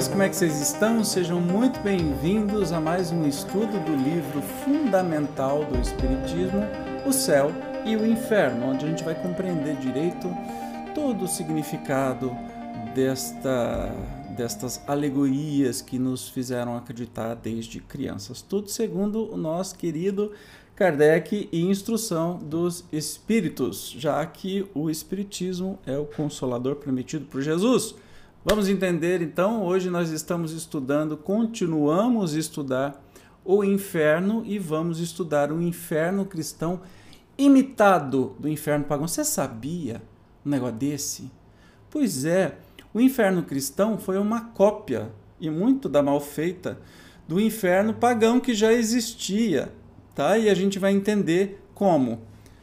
colegas, como é que vocês estão? Sejam muito bem-vindos a mais um estudo do livro fundamental do Espiritismo, O Céu e o Inferno, onde a gente vai compreender direito todo o significado desta, destas alegorias que nos fizeram acreditar desde crianças. Tudo segundo o nosso querido Kardec e instrução dos espíritos, já que o Espiritismo é o consolador prometido por Jesus. Vamos entender então, hoje nós estamos estudando, continuamos a estudar o inferno e vamos estudar o inferno cristão imitado do inferno pagão. Você sabia um negócio desse? Pois é, o inferno cristão foi uma cópia e muito da mal feita do inferno pagão que já existia tá? E a gente vai entender como.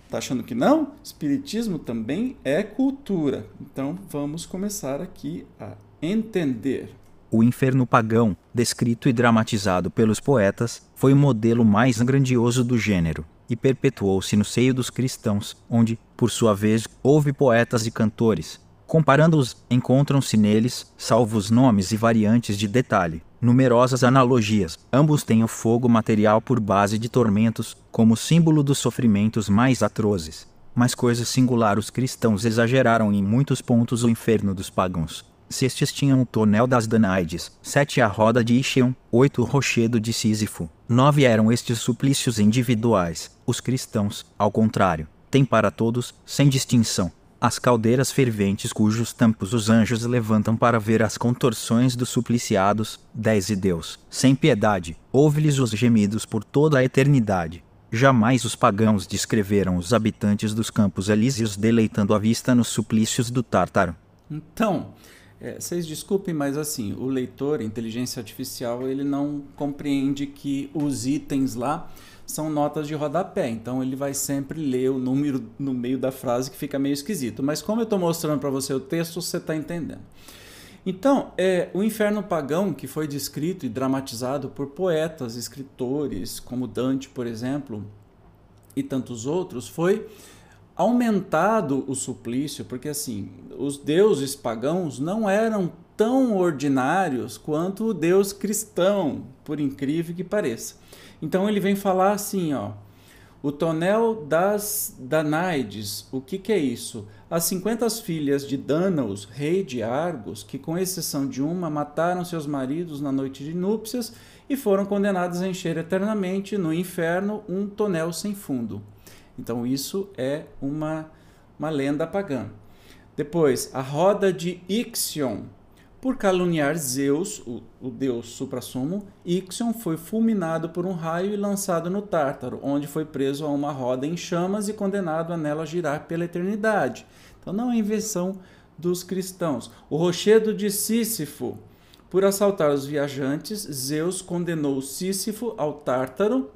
Tá achando que não? Espiritismo também é cultura. Então vamos começar aqui a entender. O inferno pagão, descrito e dramatizado pelos poetas, foi o modelo mais grandioso do gênero e perpetuou-se no seio dos cristãos, onde, por sua vez, houve poetas e cantores. Comparando-os, encontram-se neles, salvo os nomes e variantes de detalhe, numerosas analogias. Ambos têm o fogo material por base de tormentos, como símbolo dos sofrimentos mais atrozes. Mas coisa singular os cristãos exageraram em muitos pontos o inferno dos pagãos. Se estes tinham o tonel das Danaides, sete a roda de Ixion, oito o rochedo de Sísifo, nove eram estes suplícios individuais. Os cristãos, ao contrário, têm para todos, sem distinção, as caldeiras ferventes cujos tampos os anjos levantam para ver as contorções dos supliciados, 10 e Deus, sem piedade, ouve-lhes os gemidos por toda a eternidade. Jamais os pagãos descreveram os habitantes dos campos elíseos deleitando a vista nos suplícios do Tártaro. Então, é, vocês desculpem, mas assim, o leitor, inteligência artificial, ele não compreende que os itens lá são notas de rodapé. Então ele vai sempre ler o número no meio da frase que fica meio esquisito. Mas como eu estou mostrando para você o texto, você está entendendo. Então, é, o inferno pagão, que foi descrito e dramatizado por poetas, escritores, como Dante, por exemplo, e tantos outros, foi aumentado o suplício, porque assim, os deuses pagãos não eram tão ordinários quanto o deus cristão, por incrível que pareça. Então ele vem falar assim, ó, o tonel das Danaides, o que, que é isso? As 50 filhas de Danaus, rei de Argos, que com exceção de uma mataram seus maridos na noite de núpcias e foram condenadas a encher eternamente no inferno um tonel sem fundo. Então isso é uma, uma lenda pagã. Depois, a roda de Ixion, por caluniar Zeus, o, o deus suprassumo, Ixion foi fulminado por um raio e lançado no Tártaro, onde foi preso a uma roda em chamas e condenado a nela girar pela eternidade. Então não é invenção dos cristãos. O rochedo de Sísifo, por assaltar os viajantes, Zeus condenou Sísifo ao Tártaro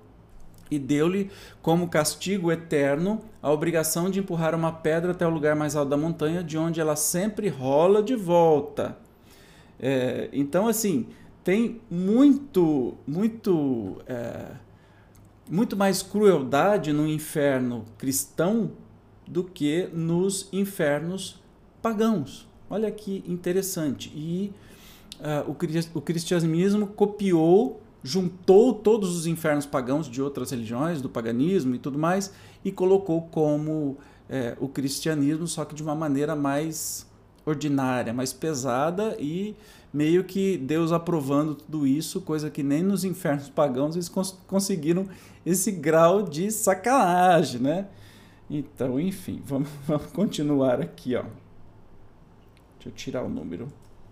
e deu-lhe como castigo eterno a obrigação de empurrar uma pedra até o lugar mais alto da montanha, de onde ela sempre rola de volta. É, então, assim, tem muito, muito, é, muito mais crueldade no inferno cristão do que nos infernos pagãos. Olha que interessante. E uh, o, cristianismo copiou, juntou todos os infernos pagãos de outras religiões, do paganismo e tudo mais, e colocou como é, o cristianismo, só que de uma maneira mais ordinária, mais pesada e meio que Deus aprovando tudo isso, coisa que nem nos infernos pagãos eles cons conseguiram esse grau de sacanagem, né? Então, enfim, vamos, vamos continuar aqui, ó. Deixa eu tirar o número.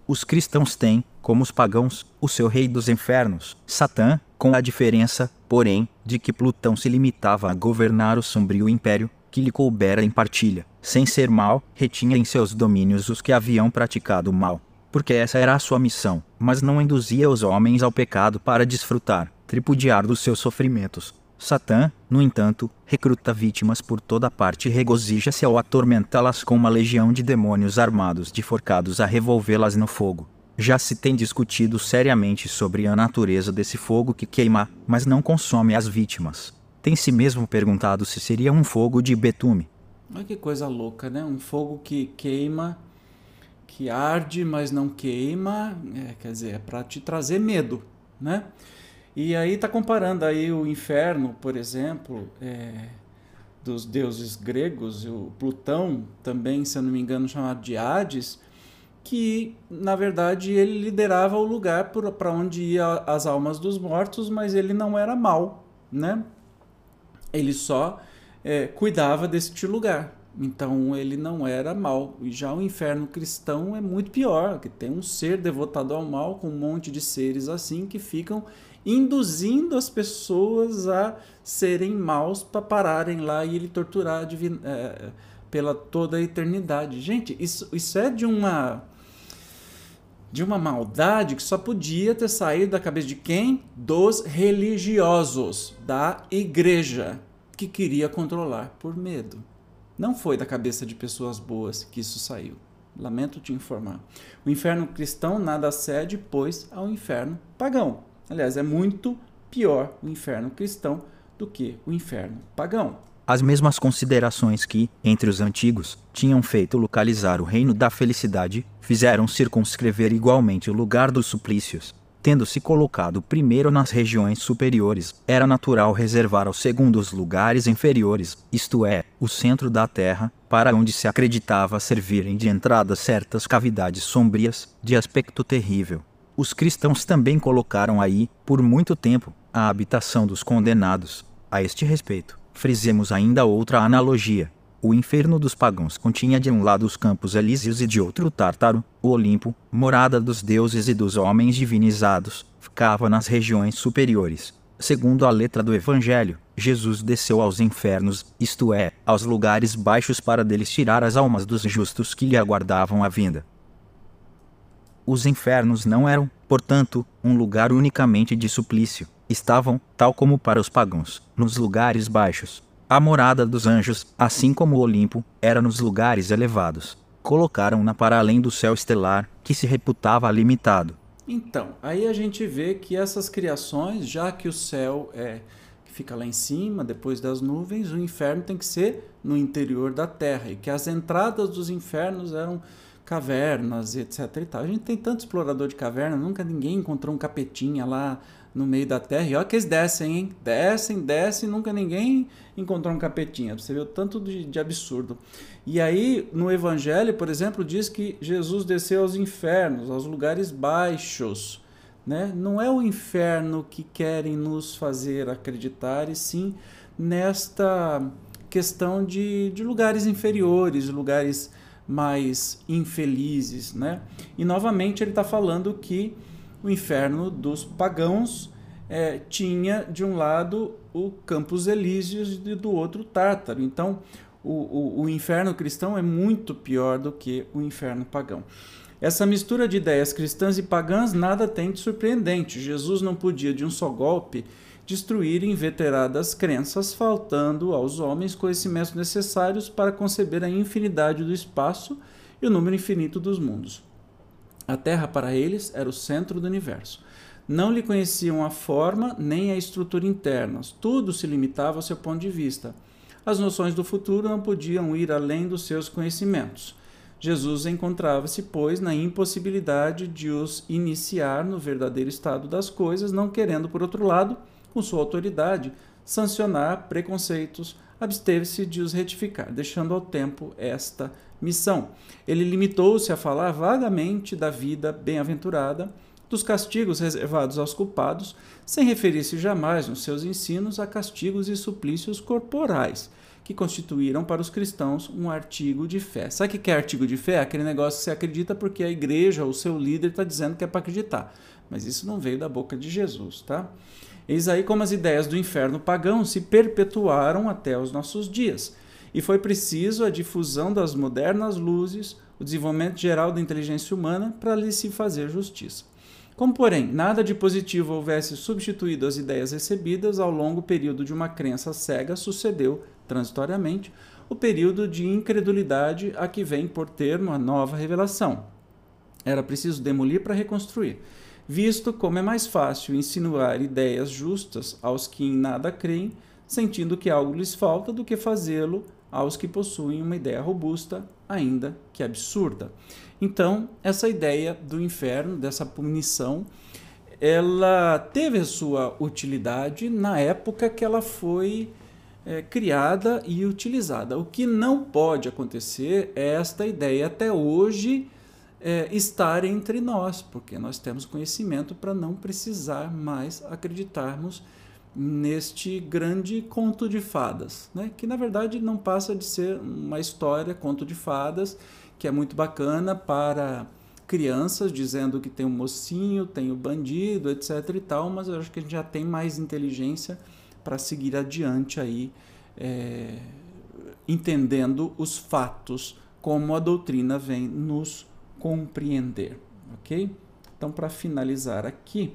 Os cristãos têm, como os pagãos, o seu rei dos infernos, Satã, com a diferença, porém, de que Plutão se limitava a governar o sombrio império que lhe coubera em partilha. Sem ser mal, retinha em seus domínios os que haviam praticado mal, porque essa era a sua missão, mas não induzia os homens ao pecado para desfrutar, tripudiar dos seus sofrimentos. Satã, no entanto, recruta vítimas por toda parte e regozija-se ao atormentá-las com uma legião de demônios armados de forcados a revolvê-las no fogo. Já se tem discutido seriamente sobre a natureza desse fogo que queima, mas não consome as vítimas. Tem-se mesmo perguntado se seria um fogo de betume. Olha que coisa louca, né? Um fogo que queima que arde, mas não queima, é, quer dizer, é para te trazer medo, né? E aí está comparando aí o inferno, por exemplo, é, dos deuses gregos, o Plutão também, se eu não me engano, chamado de Hades, que na verdade ele liderava o lugar para onde iam as almas dos mortos, mas ele não era mal, né? Ele só é, cuidava deste lugar. Então ele não era mal. E já o inferno cristão é muito pior, que tem um ser devotado ao mal com um monte de seres assim que ficam induzindo as pessoas a serem maus para pararem lá e ele torturar é, pela toda a eternidade. Gente, isso, isso é de uma de uma maldade que só podia ter saído da cabeça de quem? Dos religiosos, da igreja, que queria controlar por medo. Não foi da cabeça de pessoas boas que isso saiu. Lamento te informar. O inferno cristão nada cede, pois, ao inferno pagão. Aliás, é muito pior o inferno cristão do que o inferno pagão. As mesmas considerações que, entre os antigos, tinham feito localizar o reino da felicidade, fizeram circunscrever igualmente o lugar dos suplícios, Tendo se colocado primeiro nas regiões superiores, era natural reservar aos segundos lugares inferiores, isto é, o centro da terra, para onde se acreditava servirem de entrada certas cavidades sombrias, de aspecto terrível. Os cristãos também colocaram aí, por muito tempo, a habitação dos condenados. A este respeito, frisemos ainda outra analogia. O inferno dos pagãos continha de um lado os campos elíseos e de outro o Tártaro, o Olimpo, morada dos deuses e dos homens divinizados, ficava nas regiões superiores. Segundo a letra do Evangelho, Jesus desceu aos infernos, isto é, aos lugares baixos para deles tirar as almas dos justos que lhe aguardavam a vinda. Os infernos não eram, portanto, um lugar unicamente de suplício. Estavam, tal como para os pagãos, nos lugares baixos, a morada dos anjos, assim como o Olimpo, era nos lugares elevados. Colocaram-na para além do céu estelar, que se reputava limitado. Então, aí a gente vê que essas criações, já que o céu é que fica lá em cima, depois das nuvens, o inferno tem que ser no interior da terra, e que as entradas dos infernos eram cavernas etc e tal. A gente tem tanto explorador de caverna, nunca ninguém encontrou um capetinha lá no meio da terra. E olha que eles descem, hein? Descem, descem, nunca ninguém encontrou um capetinha. Você viu tanto de, de absurdo. E aí, no Evangelho, por exemplo, diz que Jesus desceu aos infernos, aos lugares baixos. Né? Não é o inferno que querem nos fazer acreditar, e sim nesta questão de, de lugares inferiores, lugares mais infelizes. Né? E novamente ele está falando que o inferno dos pagãos é, tinha de um lado o Campos Elíseos e do outro Tártaro. Então, o, o, o inferno cristão é muito pior do que o inferno pagão. Essa mistura de ideias cristãs e pagãs nada tem de surpreendente. Jesus não podia, de um só golpe, destruir inveteradas crenças, faltando aos homens conhecimentos necessários para conceber a infinidade do espaço e o número infinito dos mundos. A Terra para eles era o centro do universo. Não lhe conheciam a forma nem a estrutura internas. Tudo se limitava ao seu ponto de vista. As noções do futuro não podiam ir além dos seus conhecimentos. Jesus encontrava-se, pois, na impossibilidade de os iniciar no verdadeiro estado das coisas, não querendo, por outro lado, com sua autoridade, sancionar preconceitos, absteve-se de os retificar, deixando ao tempo esta missão. Ele limitou-se a falar vagamente da vida bem-aventurada, dos castigos reservados aos culpados, sem referir-se jamais nos seus ensinos a castigos e suplícios corporais, que constituíram para os cristãos um artigo de fé. Sabe o que é artigo de fé? Aquele negócio que você acredita porque a igreja ou seu líder está dizendo que é para acreditar. Mas isso não veio da boca de Jesus, tá? Eis aí como as ideias do inferno pagão se perpetuaram até os nossos dias e foi preciso a difusão das modernas luzes, o desenvolvimento geral da inteligência humana para lhe se fazer justiça. Como, porém, nada de positivo houvesse substituído as ideias recebidas ao longo período de uma crença cega, sucedeu, transitoriamente, o período de incredulidade a que vem por termo a nova revelação. Era preciso demolir para reconstruir, visto como é mais fácil insinuar ideias justas aos que em nada creem, sentindo que algo lhes falta, do que fazê-lo aos que possuem uma ideia robusta, ainda que absurda. Então, essa ideia do inferno, dessa punição, ela teve a sua utilidade na época que ela foi é, criada e utilizada. O que não pode acontecer é esta ideia até hoje é, estar entre nós, porque nós temos conhecimento para não precisar mais acreditarmos neste grande conto de fadas, né? que na verdade não passa de ser uma história, conto de fadas, que é muito bacana para crianças, dizendo que tem um mocinho, tem o um bandido, etc e tal, mas eu acho que a gente já tem mais inteligência para seguir adiante aí, é, entendendo os fatos, como a doutrina vem nos compreender, ok? Então, para finalizar aqui,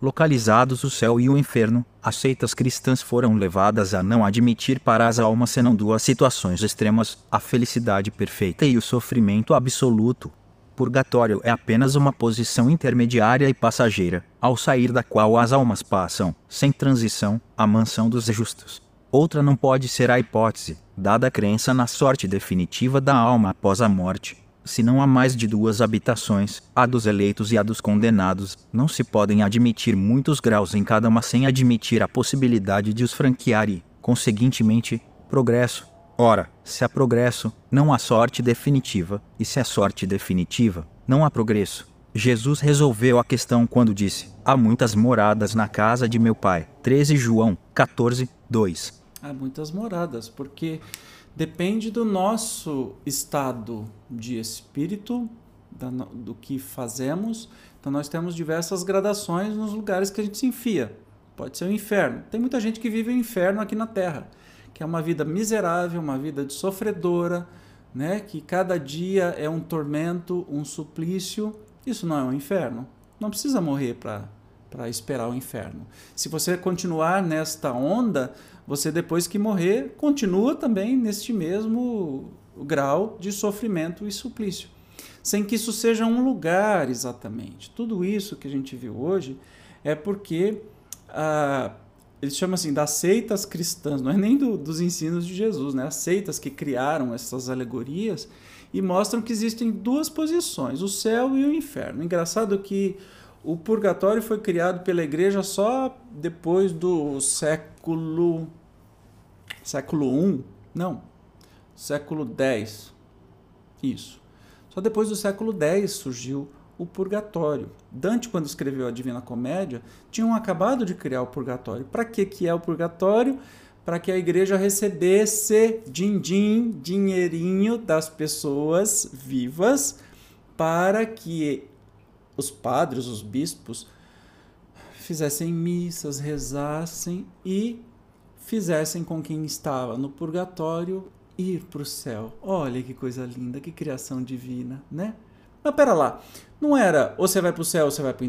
localizados o céu e o inferno, as seitas cristãs foram levadas a não admitir para as almas senão duas situações extremas: a felicidade perfeita e o sofrimento absoluto. Purgatório é apenas uma posição intermediária e passageira, ao sair da qual as almas passam, sem transição, à mansão dos justos. Outra não pode ser a hipótese, dada a crença na sorte definitiva da alma após a morte, se não há mais de duas habitações, a dos eleitos e a dos condenados, não se podem admitir muitos graus em cada uma sem admitir a possibilidade de os franquear e, conseguintemente, progresso. Ora, se há progresso, não há sorte definitiva, e se há sorte definitiva, não há progresso. Jesus resolveu a questão quando disse: Há muitas moradas na casa de meu pai. 13 João 14, 2. Há muitas moradas, porque depende do nosso estado de espírito, do que fazemos. Então, nós temos diversas gradações nos lugares que a gente se enfia. Pode ser o inferno. Tem muita gente que vive o inferno aqui na Terra, que é uma vida miserável, uma vida de sofredora, né? que cada dia é um tormento, um suplício. Isso não é um inferno. Não precisa morrer para esperar o inferno. Se você continuar nesta onda, você depois que morrer continua também neste mesmo grau de sofrimento e suplício, sem que isso seja um lugar exatamente. Tudo isso que a gente viu hoje é porque ah, eles chamam assim das seitas cristãs, não é nem do, dos ensinos de Jesus, né? As seitas que criaram essas alegorias e mostram que existem duas posições, o céu e o inferno. Engraçado que o purgatório foi criado pela igreja só depois do século século I, não, século X. Isso. Só depois do século X surgiu o purgatório. Dante, quando escreveu a Divina Comédia, tinham acabado de criar o purgatório. Para que, que é o purgatório? Para que a igreja recebesse din-din, dinheirinho das pessoas vivas, para que os padres, os bispos, fizessem missas, rezassem e fizessem com quem estava no purgatório ir para o céu. Olha que coisa linda, que criação divina, né? Mas pera lá, não era ou você vai para o céu ou você vai para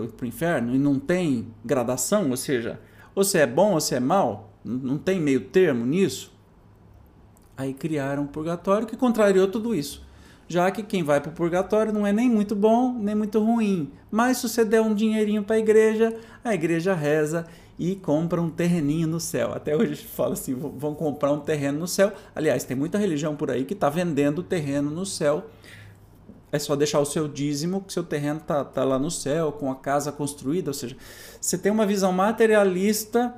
o inferno e não tem gradação, ou seja, ou você é bom ou você é mal, não tem meio termo nisso? Aí criaram o purgatório que contrariou tudo isso já que quem vai para o purgatório não é nem muito bom, nem muito ruim. Mas se você der um dinheirinho para a igreja, a igreja reza e compra um terreninho no céu. Até hoje fala assim, vão comprar um terreno no céu. Aliás, tem muita religião por aí que está vendendo terreno no céu. É só deixar o seu dízimo, que seu terreno está tá lá no céu, com a casa construída. Ou seja, você tem uma visão materialista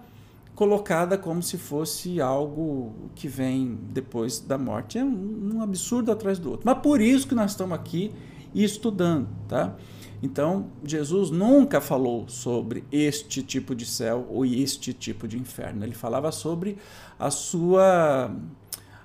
colocada como se fosse algo que vem depois da morte. É um, um absurdo atrás do outro. Mas por isso que nós estamos aqui estudando, tá? Então, Jesus nunca falou sobre este tipo de céu ou este tipo de inferno. Ele falava sobre a sua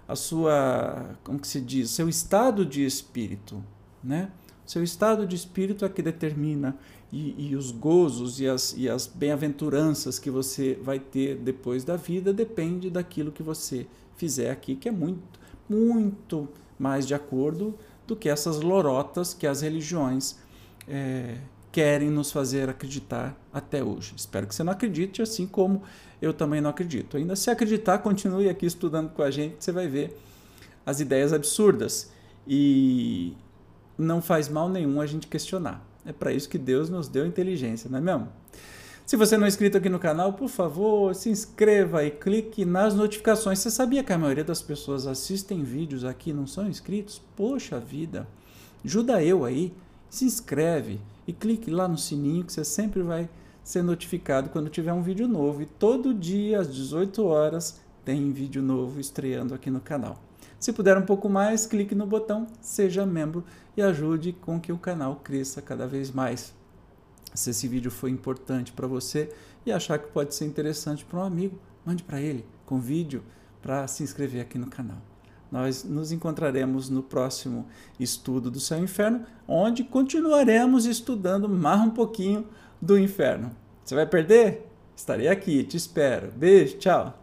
a sua, como que se diz, seu estado de espírito, né? Seu estado de espírito é que determina e, e os gozos e as, e as bem-aventuranças que você vai ter depois da vida depende daquilo que você fizer aqui, que é muito, muito mais de acordo do que essas lorotas que as religiões é, querem nos fazer acreditar até hoje. Espero que você não acredite, assim como eu também não acredito. Ainda se acreditar, continue aqui estudando com a gente, você vai ver as ideias absurdas. E não faz mal nenhum a gente questionar. É para isso que Deus nos deu inteligência, não é mesmo? Se você não é inscrito aqui no canal, por favor, se inscreva e clique nas notificações. Você sabia que a maioria das pessoas assistem vídeos aqui e não são inscritos? Poxa vida! Ajuda eu aí, se inscreve e clique lá no sininho que você sempre vai ser notificado quando tiver um vídeo novo. E todo dia às 18 horas tem vídeo novo estreando aqui no canal. Se puder um pouco mais, clique no botão Seja Membro e ajude com que o canal cresça cada vez mais. Se esse vídeo foi importante para você e achar que pode ser interessante para um amigo, mande para ele com vídeo para se inscrever aqui no canal. Nós nos encontraremos no próximo estudo do céu e inferno, onde continuaremos estudando mais um pouquinho do inferno. Você vai perder? Estarei aqui, te espero. Beijo, tchau.